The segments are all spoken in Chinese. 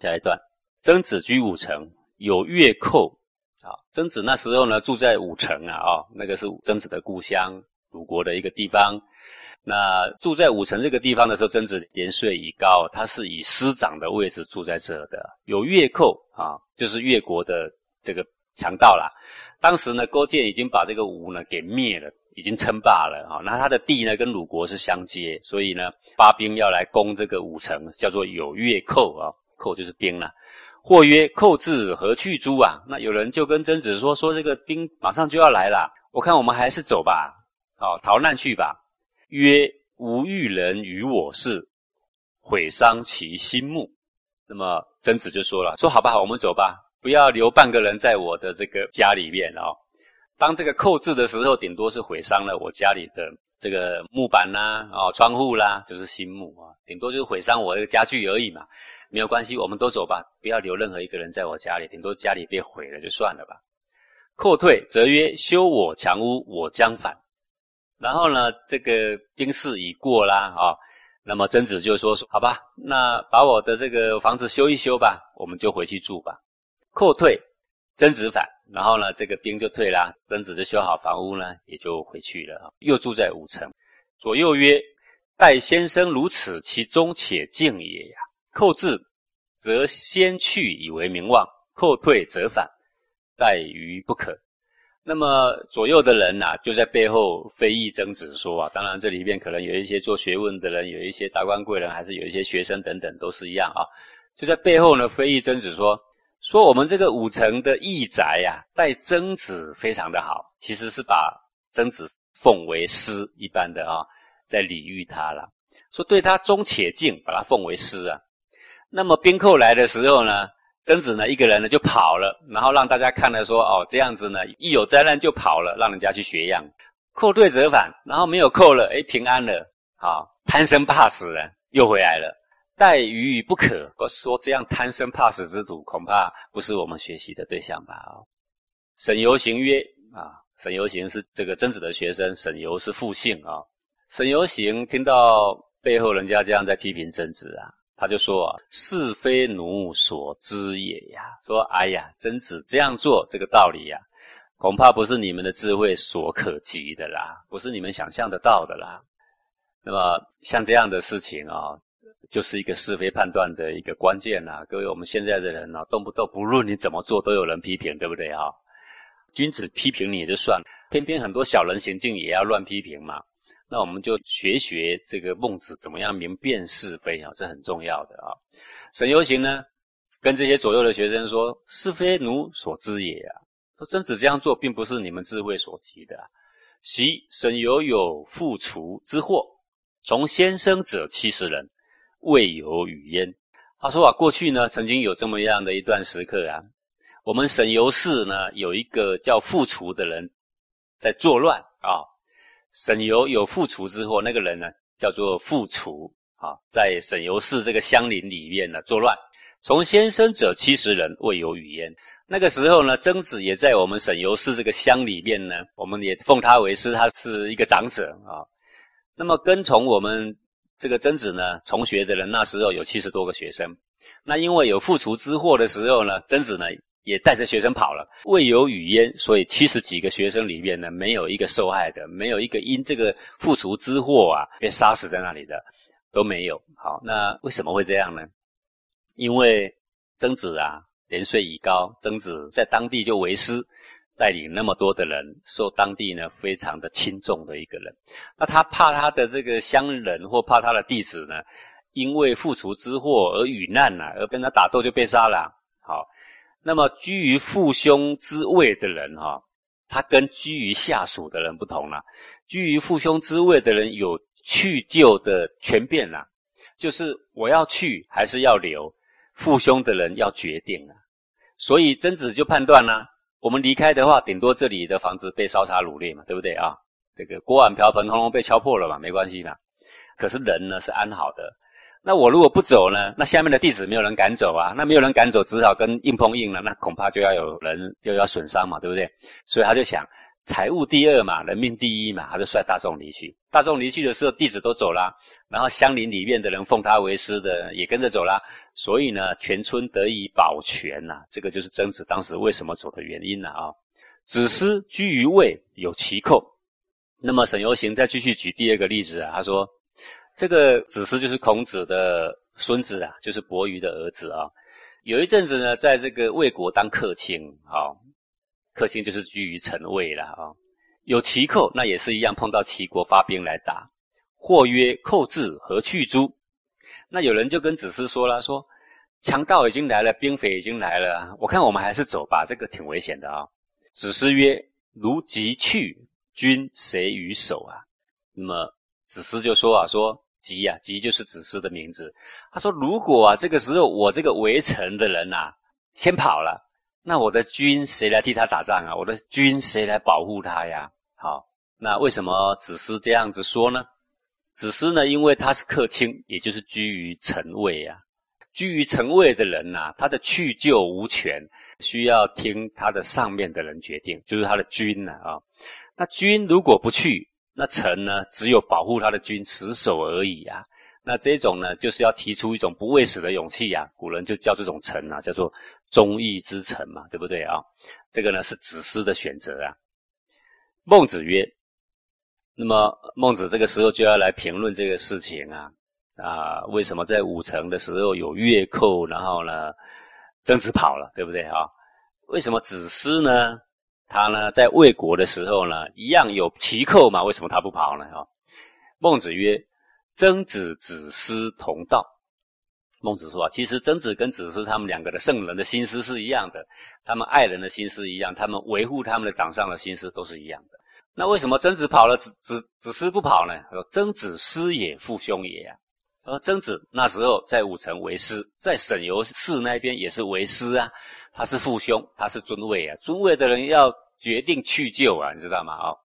下一段，曾子居五城，有乐寇。啊，曾子那时候呢，住在五城啊，哦，那个是曾子的故乡，鲁国的一个地方。那住在五城这个地方的时候，曾子年岁已高，他是以师长的位置住在这的。有越寇啊，就是越国的这个强盗啦。当时呢，勾践已经把这个吴呢给灭了，已经称霸了啊。那他的地呢跟鲁国是相接，所以呢发兵要来攻这个五城，叫做有越寇啊，寇就是兵了。或曰：寇至何去诸啊？那有人就跟曾子说：说这个兵马上就要来了，我看我们还是走吧，好逃难去吧。曰：吾欲人与我事，毁伤其心目。那么曾子就说了：说好吧，我们走吧，不要留半个人在我的这个家里面哦。当这个寇至的时候，顶多是毁伤了我家里的这个木板啦、哦窗户啦，就是新木啊，顶多就是毁伤我的家具而已嘛。没有关系，我们都走吧，不要留任何一个人在我家里，顶多家里被毁了就算了吧。后退则曰：修我墙屋，我将反。然后呢，这个兵事已过啦，啊，那么曾子就说说，好吧，那把我的这个房子修一修吧，我们就回去住吧。后退，曾子反，然后呢，这个兵就退啦，曾子就修好房屋呢，也就回去了，又住在五城。左右曰：待先生如此，其中且敬也呀。寇至，则先去以为名望；后退则反，待于不可。那么左右的人呐，就在背后非议曾子说啊。当然，这里面可能有一些做学问的人，有一些达官贵人，还是有一些学生等等，都是一样啊。就在背后呢，非议曾子说：说我们这个五城的义宅呀，待曾子非常的好，其实是把曾子奉为师一般的啊，在礼遇他了。说对他忠且敬，把他奉为师啊。那么兵寇来的时候呢，曾子呢一个人呢就跑了，然后让大家看了说哦这样子呢一有灾难就跑了，让人家去学样。寇退则返，然后没有寇了，哎平安了，好贪生怕死人又回来了。待于不可，我说这样贪生怕死之徒，恐怕不是我们学习的对象吧？啊，沈游行曰啊，沈游行是这个曾子的学生，沈游是复姓啊。沈游行听到背后人家这样在批评曾子啊。他就说，是非奴所知也呀。说，哎呀，曾子这样做，这个道理呀，恐怕不是你们的智慧所可及的啦，不是你们想象得到的啦。那么，像这样的事情啊，就是一个是非判断的一个关键啦。各位，我们现在的人呢，动不动不论你怎么做，都有人批评，对不对啊？君子批评你也就算了，偏偏很多小人行径也要乱批评嘛。那我们就学学这个孟子怎么样明辨是非啊，这很重要的啊。沈游行呢，跟这些左右的学生说：“是非奴所知也啊。”说曾子这样做，并不是你们智慧所及的。昔沈游有复除之祸，从先生者七十人，未有语焉。他说啊，过去呢，曾经有这么样的一段时刻啊，我们沈游氏呢，有一个叫复除的人在作乱啊。沈游有复除之祸，那个人呢叫做复除啊，在沈游氏这个乡邻里面呢作乱。从先生者七十人，未有语焉。那个时候呢，曾子也在我们沈游氏这个乡里面呢，我们也奉他为师，他是一个长者啊。那么跟从我们这个曾子呢从学的人，那时候有七十多个学生。那因为有复除之祸的时候呢，曾子呢。也带着学生跑了，未有语焉，所以七十几个学生里面呢，没有一个受害的，没有一个因这个复除之祸啊被杀死在那里的，都没有。好，那为什么会这样呢？因为曾子啊年岁已高，曾子在当地就为师，带领那么多的人，受当地呢非常的轻重的一个人。那他怕他的这个乡人或怕他的弟子呢，因为复仇之祸而遇难了，而跟他打斗就被杀了。好。那么居于父兄之位的人，哈，他跟居于下属的人不同了。居于父兄之位的人有去就的权变啦，就是我要去还是要留，父兄的人要决定了。所以曾子就判断啦，我们离开的话，顶多这里的房子被烧杀掳掠嘛，对不对啊？这个锅碗瓢盆通通被敲破了嘛，没关系嘛。可是人呢是安好的。那我如果不走呢？那下面的弟子没有人敢走啊。那没有人敢走，只好跟硬碰硬了。那恐怕就要有人又要损伤嘛，对不对？所以他就想，财务第二嘛，人命第一嘛，他就率大众离去。大众离去的时候，弟子都走了，然后乡邻里面的人奉他为师的也跟着走了，所以呢，全村得以保全呐。这个就是曾子当时为什么走的原因了啊。子思居于位，有其寇。那么沈游行再继续举第二个例子啊，他说，这个子思就是孔子的孙子啊，就是伯鱼的儿子啊。有一阵子呢，在这个魏国当客卿啊。客卿就是居于城卫了啊，有齐寇，那也是一样，碰到齐国发兵来打，或曰：“寇至，何去诸？”那有人就跟子思说了：“说强盗已经来了，兵匪已经来了，我看我们还是走吧，这个挺危险的啊。”子思曰：“如即去，君谁与守啊？”那么子思就说啊：“说吉啊，吉就是子思的名字。他说：如果啊，这个时候我这个围城的人呐，先跑了。”那我的军谁来替他打仗啊？我的军谁来保护他呀？好，那为什么子思这样子说呢？子思呢，因为他是客卿，也就是居于臣位啊。居于臣位的人呐，他的去就无权，需要听他的上面的人决定，就是他的军呢啊。那君如果不去，那臣呢，只有保护他的军，死守而已啊。那这种呢，就是要提出一种不畏死的勇气呀。古人就叫这种臣啊，叫做忠义之臣嘛，对不对啊？这个呢是子思的选择啊。孟子曰：“那么孟子这个时候就要来评论这个事情啊啊，为什么在武城的时候有越寇，然后呢，曾子跑了，对不对啊？为什么子思呢？他呢在魏国的时候呢，一样有齐寇嘛？为什么他不跑呢？啊？孟子曰。”曾子、子思同道。孟子说啊，其实曾子跟子思他们两个的圣人的心思是一样的，他们爱人的心思一样，他们维护他们的掌上的心思都是一样的。那为什么曾子跑了，子子子思不跑呢？说：“曾子师也，父兄也啊。”他说：“曾子那时候在武城为师，在沈游氏那边也是为师啊，他是父兄，他是尊位啊，尊位的人要决定去就啊，你知道吗？哦。”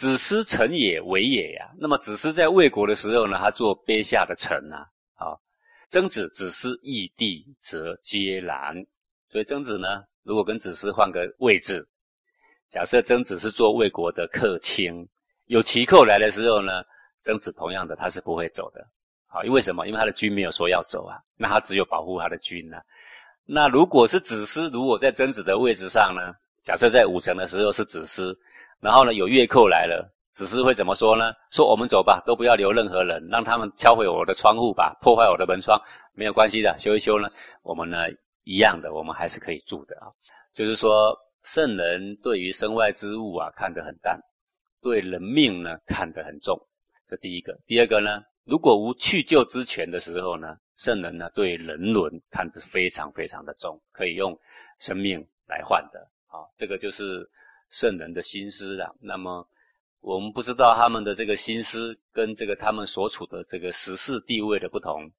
子思臣也，为也呀。那么子思在魏国的时候呢，他做卑下的臣啊。好，曾子、子思异地，则皆然。所以曾子呢，如果跟子思换个位置，假设曾子是做魏国的客卿，有齐寇来的时候呢，曾子同样的他是不会走的。好，因为什么？因为他的军没有说要走啊，那他只有保护他的军呐。那如果是子思，如果在曾子的位置上呢？假设在武城的时候是子思。然后呢，有越寇来了，子思会怎么说呢？说我们走吧，都不要留任何人，让他们敲毁我的窗户吧，破坏我的门窗，没有关系的，修一修呢，我们呢一样的，我们还是可以住的啊。就是说，圣人对于身外之物啊看得很淡，对人命呢看得很重。这第一个，第二个呢，如果无去救之权的时候呢，圣人呢对人伦看得非常非常的重，可以用生命来换的啊。这个就是。圣人的心思啊，那么我们不知道他们的这个心思跟这个他们所处的这个时事地位的不同，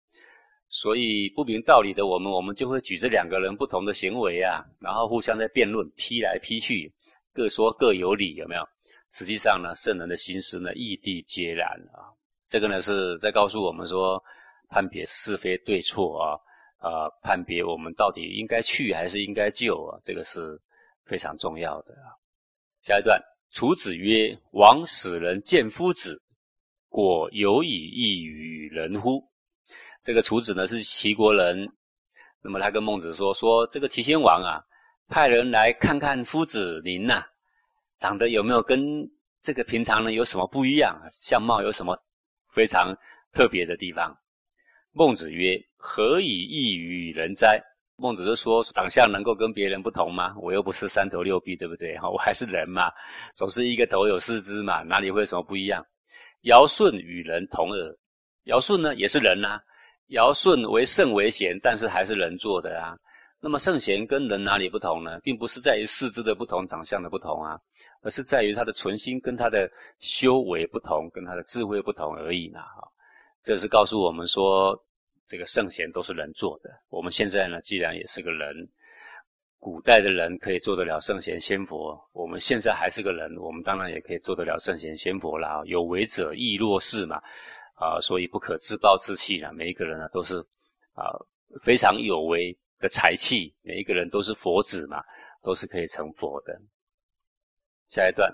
所以不明道理的我们，我们就会举这两个人不同的行为啊，然后互相在辩论，批来批去，各说各有理，有没有？实际上呢，圣人的心思呢，异地皆然啊。这个呢是在告诉我们说，判别是非对错啊，啊，判别我们到底应该去还是应该救啊，这个是非常重要的啊。下一段，楚子曰：“王使人见夫子，果有以异于人乎？”这个楚子呢是齐国人，那么他跟孟子说：“说这个齐宣王啊，派人来看看夫子您呐，长得有没有跟这个平常人有什么不一样？相貌有什么非常特别的地方？”孟子曰：“何以异于人哉？”孟子就说：“长相能够跟别人不同吗？我又不是三头六臂，对不对？哈，我还是人嘛，总是一个头有四肢嘛，哪里会有什么不一样？尧舜与人同耳。尧舜呢，也是人呐。尧舜为圣为贤，但是还是人做的啊。那么圣贤跟人哪里不同呢？并不是在于四肢的不同、长相的不同啊，而是在于他的存心跟他的修为不同，跟他的智慧不同而已呢。哈，这是告诉我们说。”这个圣贤都是人做的。我们现在呢，既然也是个人，古代的人可以做得了圣贤仙佛，我们现在还是个人，我们当然也可以做得了圣贤仙佛啦。有为者亦若是嘛，啊，所以不可自暴自弃啦。每一个人呢，都是啊非常有为的才气，每一个人都是佛子嘛，都是可以成佛的。下一段，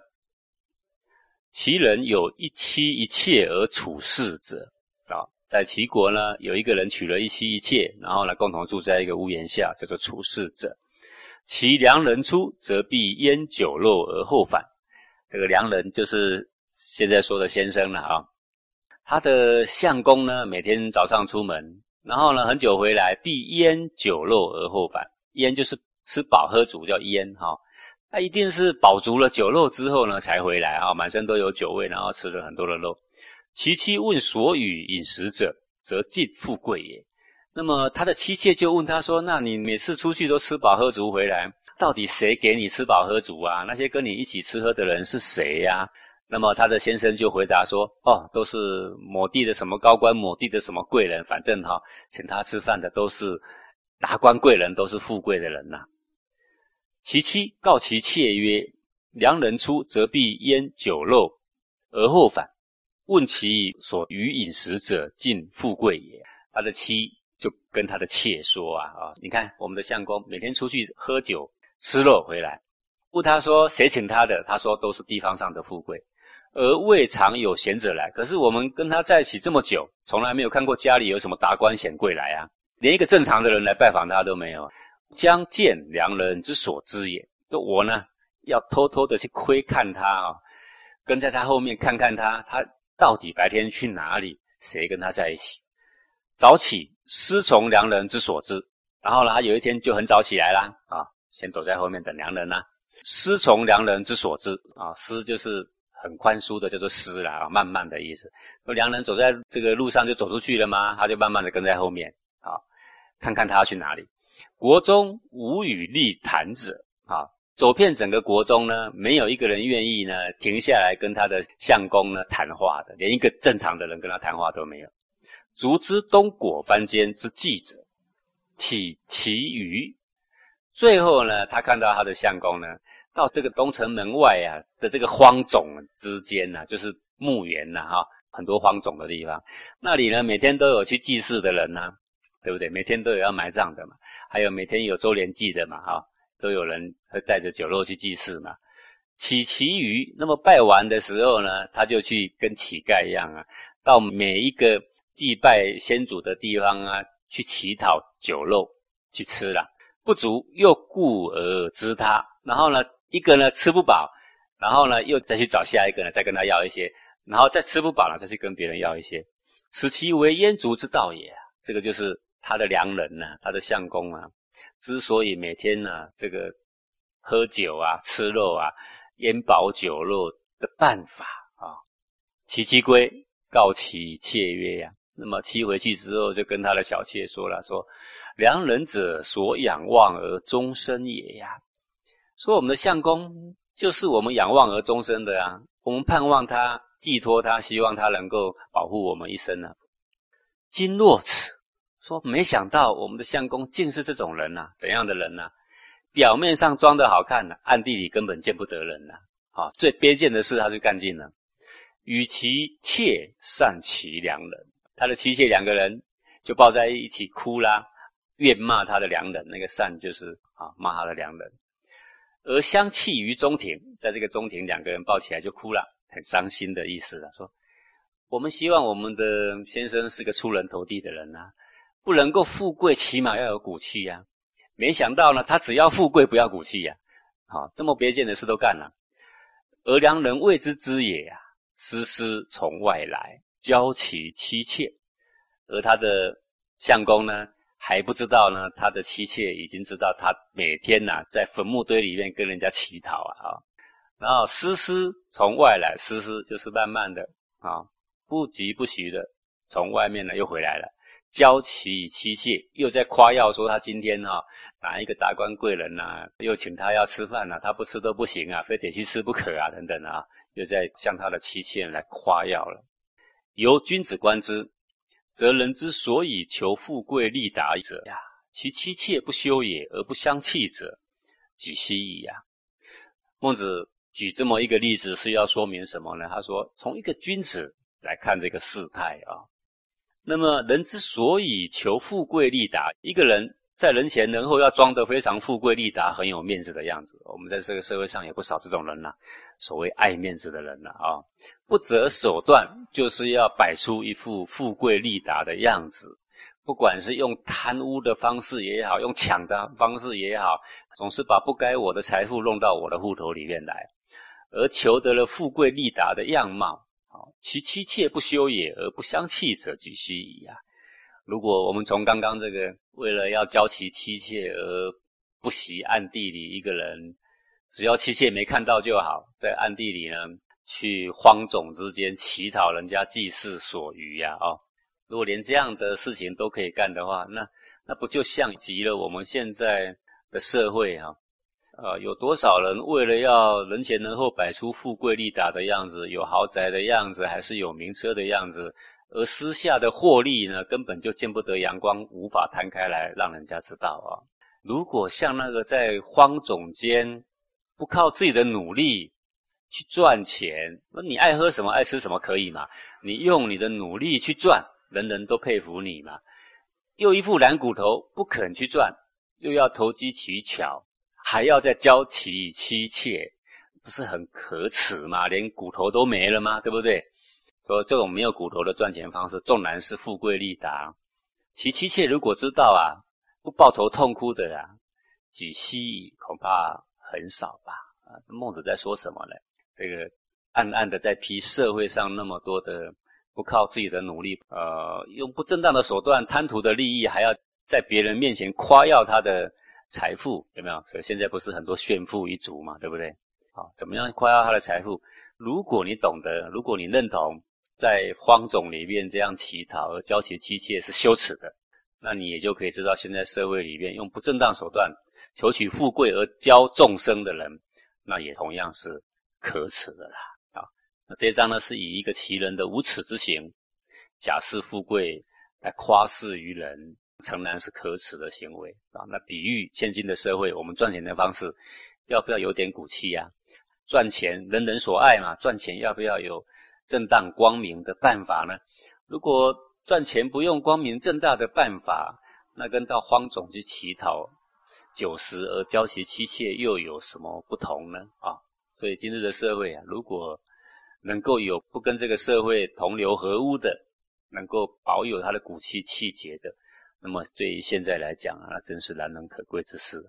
其人有一妻一妾而处世者啊，在齐国呢，有一个人娶了一妻一妾，然后呢，共同住在一个屋檐下，叫做处世者。其良人出，则必烟酒肉而后返。这个良人就是现在说的先生了啊。他的相公呢，每天早上出门，然后呢，很久回来，必烟酒肉而后返。烟就是吃饱喝足叫烟哈。他一定是饱足了酒肉之后呢，才回来啊，满身都有酒味，然后吃了很多的肉。其妻问所与饮食者，则尽富贵也。那么他的妻妾就问他说：“那你每次出去都吃饱喝足回来，到底谁给你吃饱喝足啊？那些跟你一起吃喝的人是谁呀？”那么他的先生就回答说：“哦，都是某地的什么高官，某地的什么贵人，反正哈，请他吃饭的都是达官贵人，都是富贵的人呐。”其妻告其妾曰：“良人出，则必腌酒肉而后返。问其所与饮食者，尽富贵也。”他的妻。就跟他的妾说啊啊，你看我们的相公每天出去喝酒吃肉回来，问他说谁请他的？他说都是地方上的富贵，而未尝有贤者来。可是我们跟他在一起这么久，从来没有看过家里有什么达官显贵来啊，连一个正常的人来拜访他都没有。将见良人之所知也。就我呢，要偷偷的去窥看他啊，跟在他后面看看他，他到底白天去哪里？谁跟他在一起？早起。师从良人之所知，然后呢，他有一天就很早起来啦，啊，先躲在后面等良人啦。师从良人之所知，啊，师就是很宽恕的，叫做师啦，啊，慢慢的意思。那良人走在这个路上就走出去了吗？他就慢慢的跟在后面，啊，看看他要去哪里。国中无与立谈者，啊，走遍整个国中呢，没有一个人愿意呢停下来跟他的相公呢谈话的，连一个正常的人跟他谈话都没有。竹之东果番间之记者，起其余。最后呢，他看到他的相公呢，到这个东城门外啊的这个荒冢之间呢，就是墓园呐，哈，很多荒冢的地方。那里呢，每天都有去祭祀的人呐，对不对？每天都有要埋葬的嘛，还有每天有周年祭的嘛，哈，都有人会带着酒肉去祭祀嘛。起其余，那么拜完的时候呢，他就去跟乞丐一样啊，到每一个。祭拜先祖的地方啊，去乞讨酒肉去吃了，不足又故而知他，然后呢，一个呢吃不饱，然后呢又再去找下一个呢，再跟他要一些，然后再吃不饱了，再去跟别人要一些，此其为燕族之道也。这个就是他的良人呐，他的相公啊，之所以每天呢这个喝酒啊、吃肉啊、烟饱酒肉的办法啊。其妻归告其妾曰呀。那么妻回去之后，就跟他的小妾说了：“说良人者，所仰望而终身也呀。说我们的相公就是我们仰望而终身的啊，我们盼望他，寄托他，希望他能够保护我们一生呢。今若此，说没想到我们的相公竟是这种人呐？怎样的人呢？表面上装的好看呢，暗地里根本见不得人呐。啊，最卑贱的事他就干尽了，与其妾善其良人。”他的妻妾两个人就抱在一起哭啦，怨骂他的良人。那个善就是啊，骂他的良人。而相弃于中庭，在这个中庭，两个人抱起来就哭了，很伤心的意思了。说我们希望我们的先生是个出人头地的人啊，不能够富贵，起码要有骨气呀。没想到呢，他只要富贵，不要骨气呀。好，这么别见的事都干了。而良人未知之也呀，丝丝从外来。交其妻妾，而他的相公呢还不知道呢，他的妻妾已经知道他每天呐在坟墓堆里面跟人家乞讨啊啊，然后丝丝从外来，丝丝就是慢慢的啊，不疾不徐的从外面呢又回来了，教其妻妾，又在夸耀说他今天啊哪一个达官贵人呐又请他要吃饭呐，他不吃都不行啊，非得去吃不可啊等等啊，又在向他的妻妾来夸耀了。由君子观之，则人之所以求富贵利达者呀，其妻妾不修也而不相弃者，几希矣呀？孟子举这么一个例子是要说明什么呢？他说，从一个君子来看这个事态啊，那么人之所以求富贵利达，一个人在人前人后要装得非常富贵利达、很有面子的样子。我们在这个社会上也不少这种人呐，所谓爱面子的人呐啊，不择手段就是要摆出一副富贵利达的样子。不管是用贪污的方式也好，用抢的方式也好，总是把不该我的财富弄到我的户头里面来，而求得了富贵利达的样貌。其妻妾不修也，而不相弃者，几希矣啊！如果我们从刚刚这个为了要教其妻妾而不惜暗地里一个人，只要妻妾没看到就好，在暗地里呢去荒冢之间乞讨人家祭祀所余呀，哦。如果连这样的事情都可以干的话，那那不就像极了我们现在的社会啊？呃，有多少人为了要人前人后摆出富贵利达的样子，有豪宅的样子，还是有名车的样子，而私下的获利呢，根本就见不得阳光，无法摊开来让人家知道啊？如果像那个在荒冢间不靠自己的努力去赚钱，那你爱喝什么爱吃什么可以嘛？你用你的努力去赚。人人都佩服你嘛，又一副懒骨头，不肯去赚，又要投机取巧，还要再教其妻妾，不是很可耻吗？连骨头都没了吗？对不对？说这种没有骨头的赚钱方式，纵然是富贵利达，其妻妾如果知道啊，不抱头痛哭的啊，几希恐怕很少吧？啊，孟子在说什么呢？这个暗暗的在批社会上那么多的。不靠自己的努力，呃，用不正当的手段贪图的利益，还要在别人面前夸耀他的财富，有没有？所以现在不是很多炫富一族嘛，对不对？好，怎么样夸耀他的财富？如果你懂得，如果你认同，在荒冢里面这样乞讨而交其妻妾是羞耻的，那你也就可以知道，现在社会里面用不正当手段求取富贵而教众生的人，那也同样是可耻的啦。啊那这一章呢，是以一个奇人的无耻之行，假释富贵来夸示于人，诚然是可耻的行为啊。那比喻现今的社会，我们赚钱的方式，要不要有点骨气呀？赚钱人人所爱嘛，赚钱要不要有正当光明的办法呢？如果赚钱不用光明正大的办法，那跟到荒冢去乞讨酒食而交其妻妾又有什么不同呢？啊，所以今日的社会啊，如果能够有不跟这个社会同流合污的，能够保有他的骨气气节的，那么对于现在来讲啊，真是难能可贵之事。